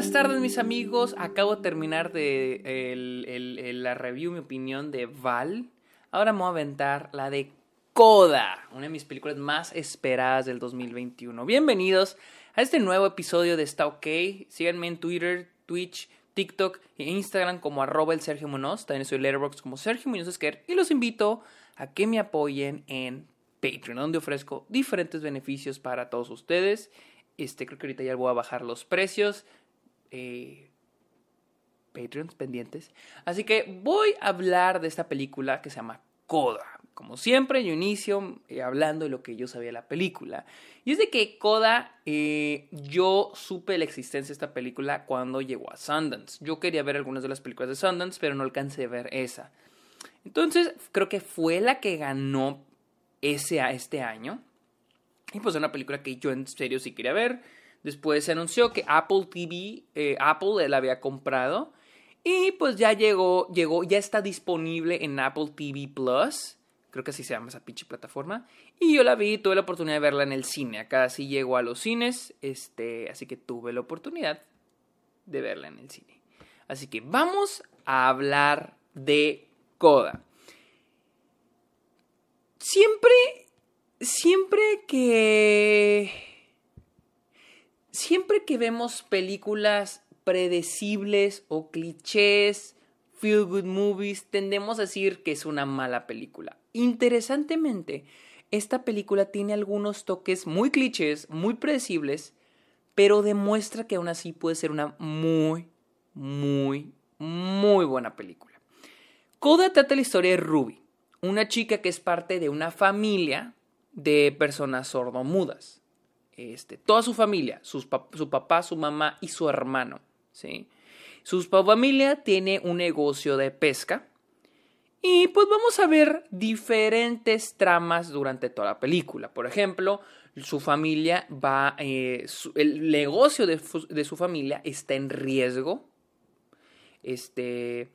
buenas tardes mis amigos. Acabo de terminar de la review, mi opinión de Val. Ahora me voy a aventar la de Coda, una de mis películas más esperadas del 2021. Bienvenidos a este nuevo episodio de Está OK. Síganme en Twitter, Twitch, TikTok e Instagram como arroba el Sergio Munoz. También soy Letterboxd como Sergio Munoz Esquer. Y los invito a que me apoyen en Patreon, donde ofrezco diferentes beneficios para todos ustedes. Este, creo que ahorita ya voy a bajar los precios. Eh, Patreons pendientes. Así que voy a hablar de esta película que se llama Coda. Como siempre, yo inicio eh, hablando de lo que yo sabía de la película. Y es de que Coda, eh, yo supe la existencia de esta película cuando llegó a Sundance. Yo quería ver algunas de las películas de Sundance, pero no alcancé a ver esa. Entonces, creo que fue la que ganó ese, este año. Y pues es una película que yo en serio sí quería ver. Después se anunció que Apple TV, eh, Apple la había comprado. Y pues ya llegó, llegó, ya está disponible en Apple TV Plus. Creo que así se llama esa pinche plataforma. Y yo la vi, tuve la oportunidad de verla en el cine. Acá sí llegó a los cines. Este, así que tuve la oportunidad de verla en el cine. Así que vamos a hablar de Coda. Siempre, siempre que... Siempre que vemos películas predecibles o clichés, feel good movies, tendemos a decir que es una mala película. Interesantemente, esta película tiene algunos toques muy clichés, muy predecibles, pero demuestra que aún así puede ser una muy, muy, muy buena película. Coda trata la historia de Ruby, una chica que es parte de una familia de personas sordomudas. Este, toda su familia, su papá, su mamá y su hermano. ¿sí? Su familia tiene un negocio de pesca. Y pues vamos a ver diferentes tramas durante toda la película. Por ejemplo, su familia va, eh, el negocio de, de, su familia está en riesgo. Este,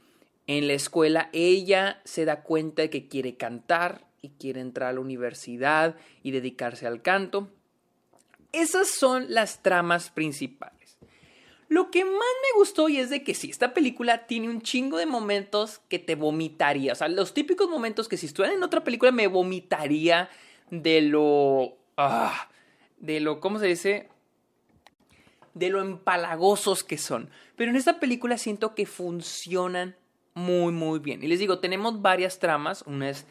en la escuela ella se da cuenta de que quiere cantar y quiere entrar a la universidad y dedicarse al canto. Esas son las tramas principales. Lo que más me gustó y es de que sí, esta película tiene un chingo de momentos que te vomitaría. O sea, los típicos momentos que si estuviera en otra película me vomitaría de lo... Ah, de lo... ¿Cómo se dice? De lo empalagosos que son. Pero en esta película siento que funcionan muy, muy bien. Y les digo, tenemos varias tramas. Una es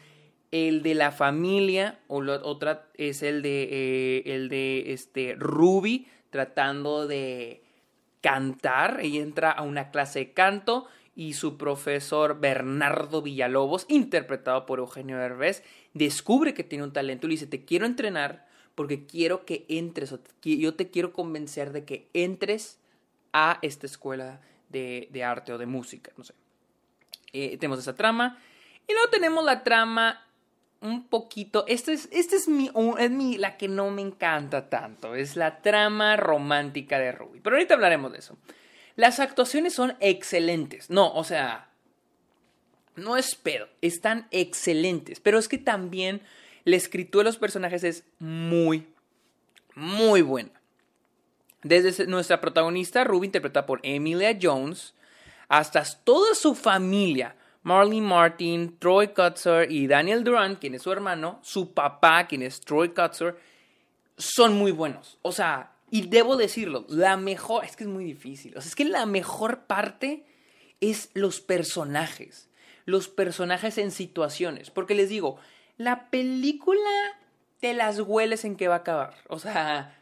el de la familia, o la otra es el de, eh, el de este, Ruby tratando de cantar. Ella entra a una clase de canto y su profesor Bernardo Villalobos, interpretado por Eugenio Herbes, descubre que tiene un talento y le dice, te quiero entrenar porque quiero que entres, yo te quiero convencer de que entres a esta escuela de, de arte o de música, no sé. Eh, tenemos esa trama. Y luego tenemos la trama un poquito. Esta es, este es, mi, es mi, la que no me encanta tanto. Es la trama romántica de Ruby. Pero ahorita hablaremos de eso. Las actuaciones son excelentes. No, o sea. No es pedo. Están excelentes. Pero es que también la escritura de los personajes es muy, muy buena. Desde nuestra protagonista, Ruby, interpretada por Emilia Jones, hasta toda su familia, Marley Martin, Troy Kutzer y Daniel Durant, quien es su hermano, su papá, quien es Troy Kutzer, son muy buenos. O sea, y debo decirlo, la mejor, es que es muy difícil, o sea, es que la mejor parte es los personajes, los personajes en situaciones, porque les digo, la película te las hueles en que va a acabar, o sea,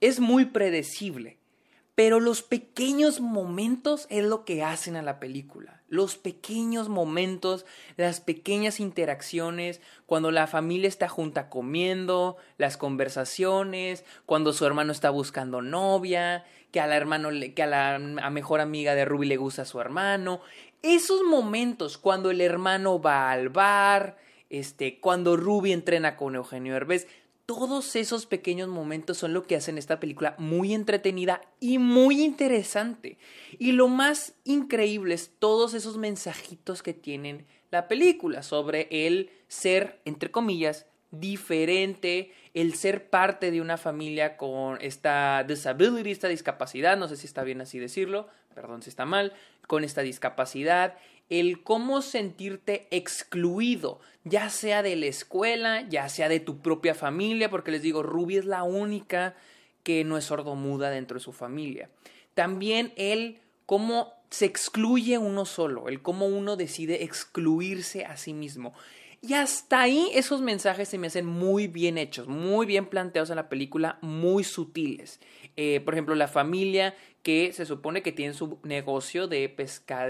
es muy predecible. Pero los pequeños momentos es lo que hacen a la película. Los pequeños momentos, las pequeñas interacciones, cuando la familia está junta comiendo, las conversaciones, cuando su hermano está buscando novia, que a la hermano que a la mejor amiga de Ruby le gusta a su hermano. Esos momentos cuando el hermano va al bar, este, cuando Ruby entrena con Eugenio Herbes, todos esos pequeños momentos son lo que hacen esta película muy entretenida y muy interesante. Y lo más increíble es todos esos mensajitos que tienen la película sobre el ser, entre comillas, diferente el ser parte de una familia con esta disability, esta discapacidad, no sé si está bien así decirlo, perdón si está mal, con esta discapacidad, el cómo sentirte excluido, ya sea de la escuela, ya sea de tu propia familia, porque les digo, Ruby es la única que no es sordomuda dentro de su familia. También el cómo se excluye uno solo, el cómo uno decide excluirse a sí mismo. Y hasta ahí esos mensajes se me hacen muy bien hechos, muy bien planteados en la película, muy sutiles. Eh, por ejemplo, la familia que se supone que tiene su negocio de,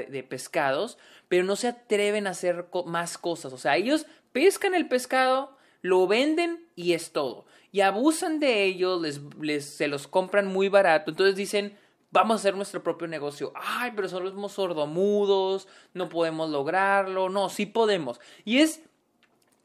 de pescados, pero no se atreven a hacer más cosas. O sea, ellos pescan el pescado, lo venden y es todo. Y abusan de ellos, les, se los compran muy barato. Entonces dicen, vamos a hacer nuestro propio negocio. Ay, pero somos sordomudos, no podemos lograrlo. No, sí podemos. Y es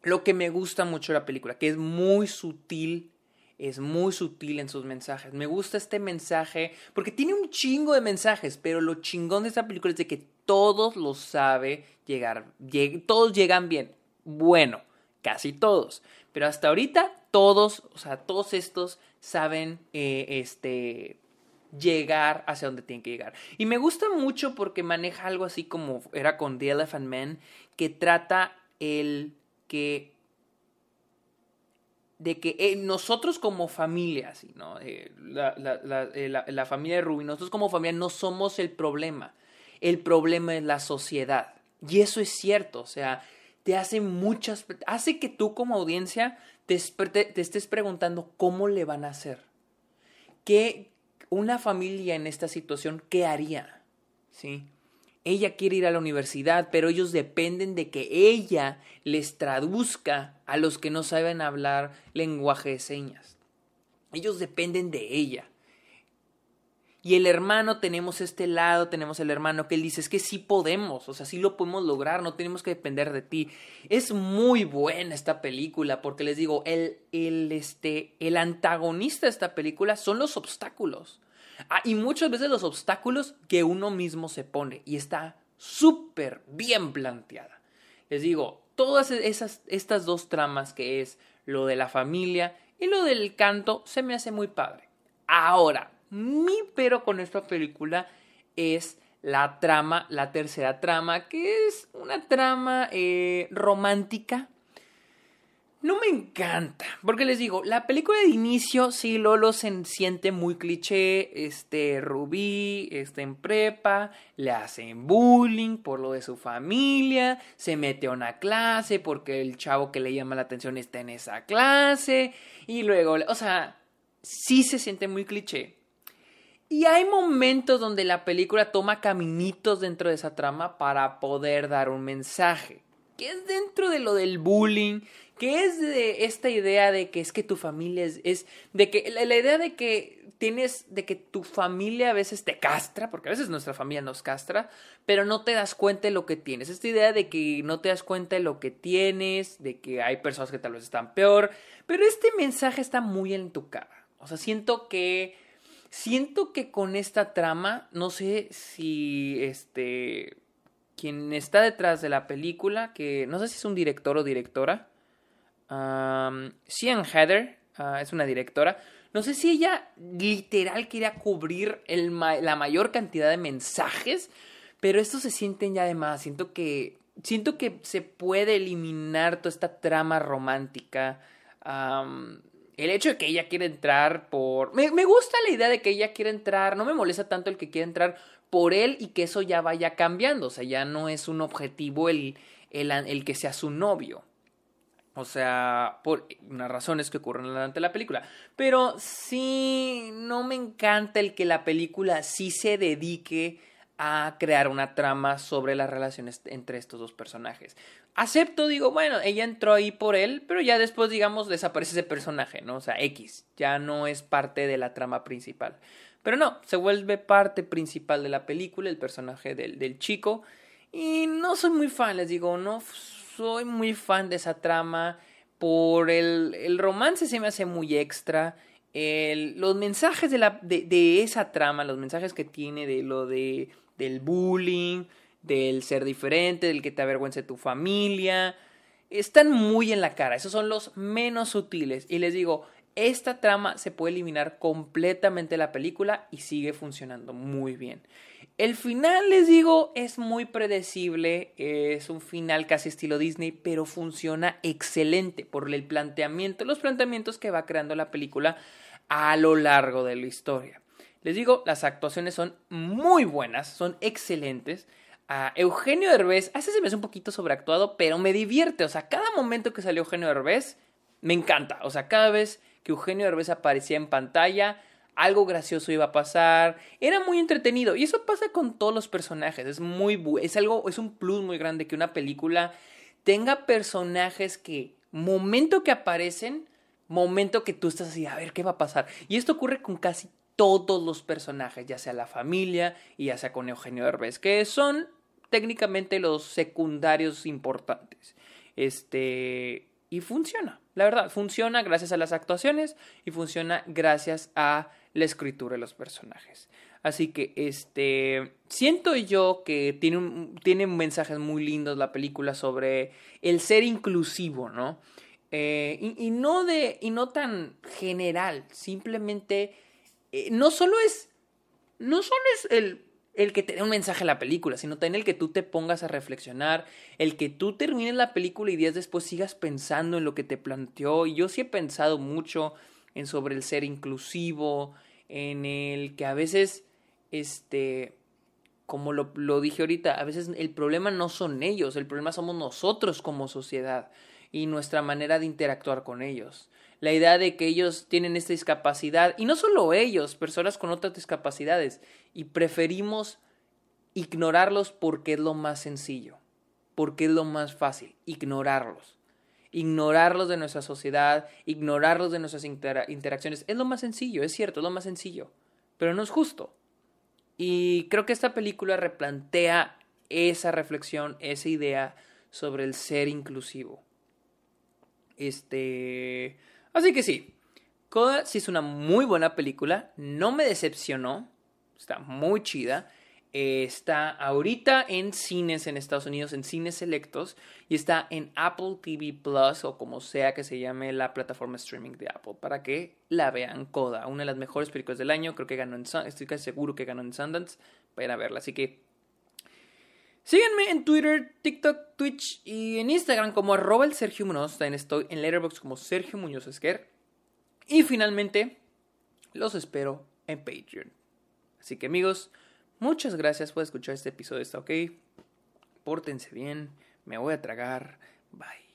lo que me gusta mucho de la película, que es muy sutil, es muy sutil en sus mensajes. Me gusta este mensaje porque tiene un chingo de mensajes, pero lo chingón de esta película es de que todos lo sabe llegar, todos llegan bien. Bueno, casi todos, pero hasta ahorita todos, o sea, todos estos saben eh, este llegar hacia donde tienen que llegar. Y me gusta mucho porque maneja algo así como era con The Elephant Man, que trata el que de que eh, nosotros como familia, ¿no? Eh, eh, la, familia de Ruby, nosotros como familia no somos el problema. El problema es la sociedad. Y eso es cierto, o sea, te hace muchas, hace que tú como audiencia te, te estés preguntando cómo le van a hacer. ¿Qué una familia en esta situación, qué haría? ¿Sí? Ella quiere ir a la universidad, pero ellos dependen de que ella les traduzca a los que no saben hablar lenguaje de señas. Ellos dependen de ella. Y el hermano, tenemos este lado, tenemos el hermano que él dice, es que sí podemos, o sea, sí lo podemos lograr, no tenemos que depender de ti. Es muy buena esta película, porque les digo, el, el, este, el antagonista de esta película son los obstáculos. Ah, y muchas veces los obstáculos que uno mismo se pone y está súper bien planteada. Les digo, todas esas, estas dos tramas que es lo de la familia y lo del canto se me hace muy padre. Ahora, mi pero con esta película es la trama, la tercera trama, que es una trama eh, romántica no me encanta, porque les digo, la película de inicio, sí, Lolo se siente muy cliché, este, Rubí está en prepa, le hacen bullying por lo de su familia, se mete a una clase porque el chavo que le llama la atención está en esa clase, y luego, o sea, sí se siente muy cliché. Y hay momentos donde la película toma caminitos dentro de esa trama para poder dar un mensaje, que es dentro de lo del bullying, ¿Qué es de esta idea de que es que tu familia es, de que la, idea de que tienes, de que tu familia a veces te castra, porque a veces nuestra familia nos castra, pero no te das cuenta de lo que tienes. Esta idea de que no te das cuenta de lo que tienes, de que hay personas que tal vez están peor, pero este mensaje está muy en tu cara. O sea, siento que, siento que con esta trama, no sé si este, quien está detrás de la película, que no sé si es un director o directora, Um, Heather ah, es una directora. No sé si ella literal quería cubrir la mayor cantidad de mensajes, pero estos se sienten ya de más. Siento que, siento que se puede eliminar toda esta trama romántica. el hecho de que ella quiera entrar por... Me, me, gusta la idea de que ella quiera entrar, no me molesta tanto el que quiera entrar por él y que eso ya vaya cambiando, o sea, ya no es un objetivo el, el, el que sea su novio. O sea, por unas razones que ocurren durante la película. Pero sí, no me encanta el que la película sí se dedique a crear una trama sobre las relaciones entre estos dos personajes. Acepto, digo, bueno, ella entró ahí por él, pero ya después, digamos, desaparece ese personaje, ¿no? O sea, X, ya no es parte de la trama principal. Pero no, se vuelve parte principal de la película, el personaje del, del chico. Y no soy muy fan, les digo, no soy muy fan de esa trama. Por el, el romance se me hace muy extra. Los mensajes de, la, de, esa trama, los mensajes que tiene de lo de, del bullying, del ser diferente, del que te avergüence tu familia. están muy en la cara, esos son los menos sutiles. Y les digo, esta trama se puede eliminar completamente de la película y sigue funcionando muy bien. El final, les digo, es muy predecible, es un final casi estilo Disney, pero funciona excelente por el planteamiento, los planteamientos que va creando la película a lo largo de la historia. Les digo, las actuaciones son muy buenas, son excelentes. A Eugenio Derbez, a veces se me hace un poquito sobreactuado, pero me divierte. O sea, cada momento que salió Eugenio Derbez, me encanta. O sea, cada vez que Eugenio Derbez aparecía en pantalla, algo gracioso iba a pasar, era muy entretenido y eso pasa con todos los personajes, es muy es algo es un plus muy grande que una película tenga personajes que momento que aparecen, momento que tú estás así, a ver qué va a pasar. Y esto ocurre con casi todos los personajes, ya sea la familia y ya sea con Eugenio Derbez, que son técnicamente los secundarios importantes. Este, y funciona, la verdad, funciona gracias a las actuaciones y funciona gracias a la escritura de los personajes. Así que, este, siento yo que tiene, mensajes muy lindos la película sobre el ser inclusivo, ¿no? Eh, y, no de, y no tan general, simplemente, eh, no solo es, no solo es el, el que te dé un mensaje a la película, sino también el que tú te pongas a reflexionar, el que tú termines la película y días después sigas pensando en lo que te planteó. Y yo sí he pensado mucho en sobre el ser inclusivo, en el que a veces, este, como lo, lo, dije ahorita, a veces el problema no son ellos, el problema somos nosotros como sociedad y nuestra manera de interactuar con ellos. La idea de que ellos tienen esta discapacidad, y no solo ellos, personas con otras discapacidades, y preferimos ignorarlos porque es lo más sencillo, porque es lo más fácil, ignorarlos ignorarlos de nuestra sociedad, ignorarlos de nuestras interacciones. Es lo más sencillo, es cierto, es lo más sencillo, pero no es justo. Y creo que esta película replantea esa reflexión, esa idea sobre el ser inclusivo. Este. Así que sí. Coda sí es una muy buena película. No me decepcionó. Está muy chida está ahorita en cines en Estados Unidos, en cines selectos, y está en Apple TV Plus o como sea que se llame la plataforma streaming de Apple, para que la vean Coda, una de las mejores películas del año, creo que ganó en estoy casi seguro que ganó en Sundance, vayan a verla, así que síganme en Twitter, TikTok, Twitch y en Instagram como arroba el Sergio Muñoz, también estoy en Letterboxd como Sergio Muñoz Esquer, y finalmente los espero en Patreon. Así que amigos, Muchas gracias por escuchar este episodio, ¿está ok? Pórtense bien, me voy a tragar. Bye.